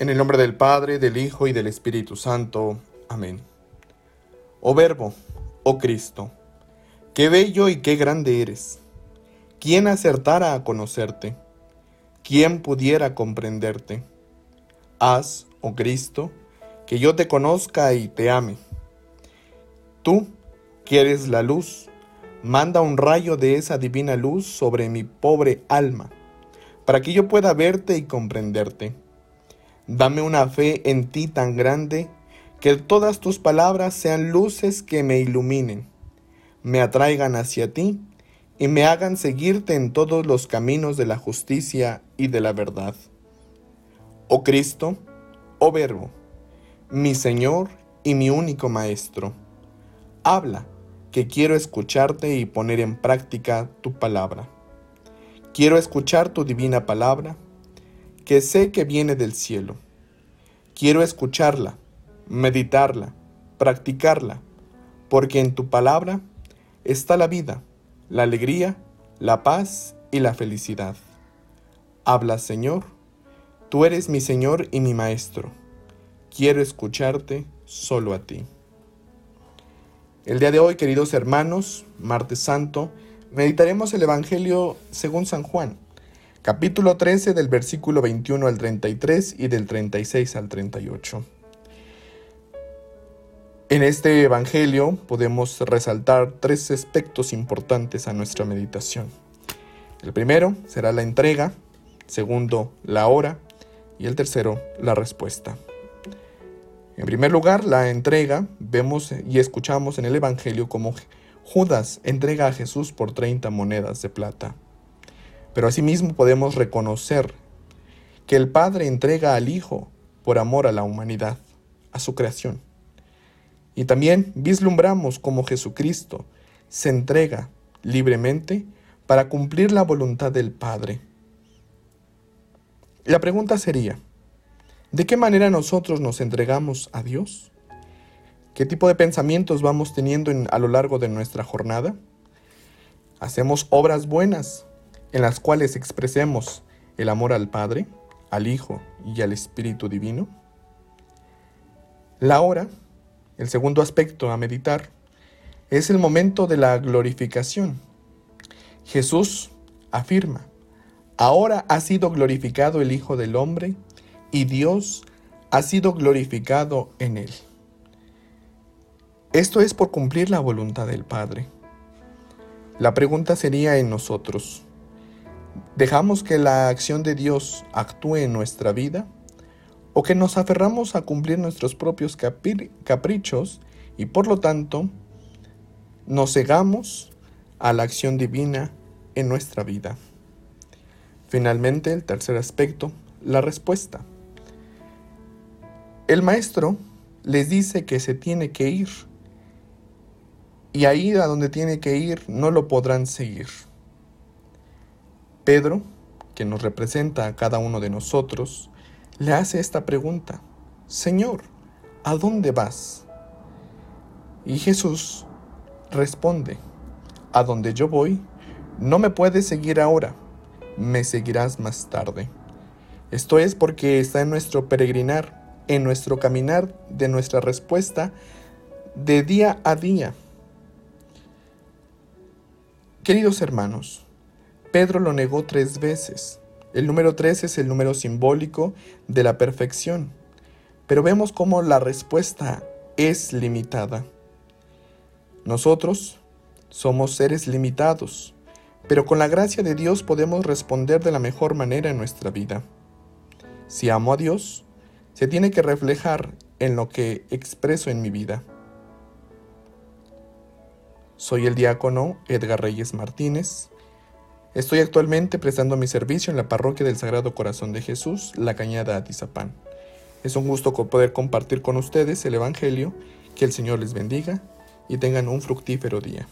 En el nombre del Padre, del Hijo y del Espíritu Santo. Amén. Oh Verbo, oh Cristo, qué bello y qué grande eres. ¿Quién acertara a conocerte? ¿Quién pudiera comprenderte? Haz, oh Cristo, que yo te conozca y te ame. Tú, que eres la luz, manda un rayo de esa divina luz sobre mi pobre alma, para que yo pueda verte y comprenderte Dame una fe en ti tan grande que todas tus palabras sean luces que me iluminen, me atraigan hacia ti y me hagan seguirte en todos los caminos de la justicia y de la verdad. Oh Cristo, oh Verbo, mi Señor y mi único Maestro, habla, que quiero escucharte y poner en práctica tu palabra. Quiero escuchar tu divina palabra que sé que viene del cielo. Quiero escucharla, meditarla, practicarla, porque en tu palabra está la vida, la alegría, la paz y la felicidad. Habla, Señor, tú eres mi Señor y mi Maestro. Quiero escucharte solo a ti. El día de hoy, queridos hermanos, martes santo, meditaremos el Evangelio según San Juan capítulo 13 del versículo 21 al 33 y del 36 al 38. En este Evangelio podemos resaltar tres aspectos importantes a nuestra meditación. El primero será la entrega, segundo la hora y el tercero la respuesta. En primer lugar, la entrega, vemos y escuchamos en el Evangelio como Judas entrega a Jesús por 30 monedas de plata. Pero asimismo podemos reconocer que el Padre entrega al Hijo por amor a la humanidad, a su creación. Y también vislumbramos cómo Jesucristo se entrega libremente para cumplir la voluntad del Padre. La pregunta sería, ¿de qué manera nosotros nos entregamos a Dios? ¿Qué tipo de pensamientos vamos teniendo a lo largo de nuestra jornada? ¿Hacemos obras buenas en las cuales expresemos el amor al Padre, al Hijo y al Espíritu Divino. La hora, el segundo aspecto a meditar, es el momento de la glorificación. Jesús afirma, ahora ha sido glorificado el Hijo del Hombre y Dios ha sido glorificado en él. Esto es por cumplir la voluntad del Padre. La pregunta sería en nosotros, ¿Dejamos que la acción de Dios actúe en nuestra vida? ¿O que nos aferramos a cumplir nuestros propios caprichos y por lo tanto nos cegamos a la acción divina en nuestra vida? Finalmente, el tercer aspecto, la respuesta. El maestro les dice que se tiene que ir y ahí a donde tiene que ir no lo podrán seguir. Pedro, que nos representa a cada uno de nosotros, le hace esta pregunta, Señor, ¿a dónde vas? Y Jesús responde, a donde yo voy, no me puedes seguir ahora, me seguirás más tarde. Esto es porque está en nuestro peregrinar, en nuestro caminar de nuestra respuesta de día a día. Queridos hermanos, Pedro lo negó tres veces. El número tres es el número simbólico de la perfección, pero vemos cómo la respuesta es limitada. Nosotros somos seres limitados, pero con la gracia de Dios podemos responder de la mejor manera en nuestra vida. Si amo a Dios, se tiene que reflejar en lo que expreso en mi vida. Soy el diácono Edgar Reyes Martínez Estoy actualmente prestando mi servicio en la parroquia del Sagrado Corazón de Jesús, La Cañada Atizapán. Es un gusto poder compartir con ustedes el Evangelio, que el Señor les bendiga y tengan un fructífero día.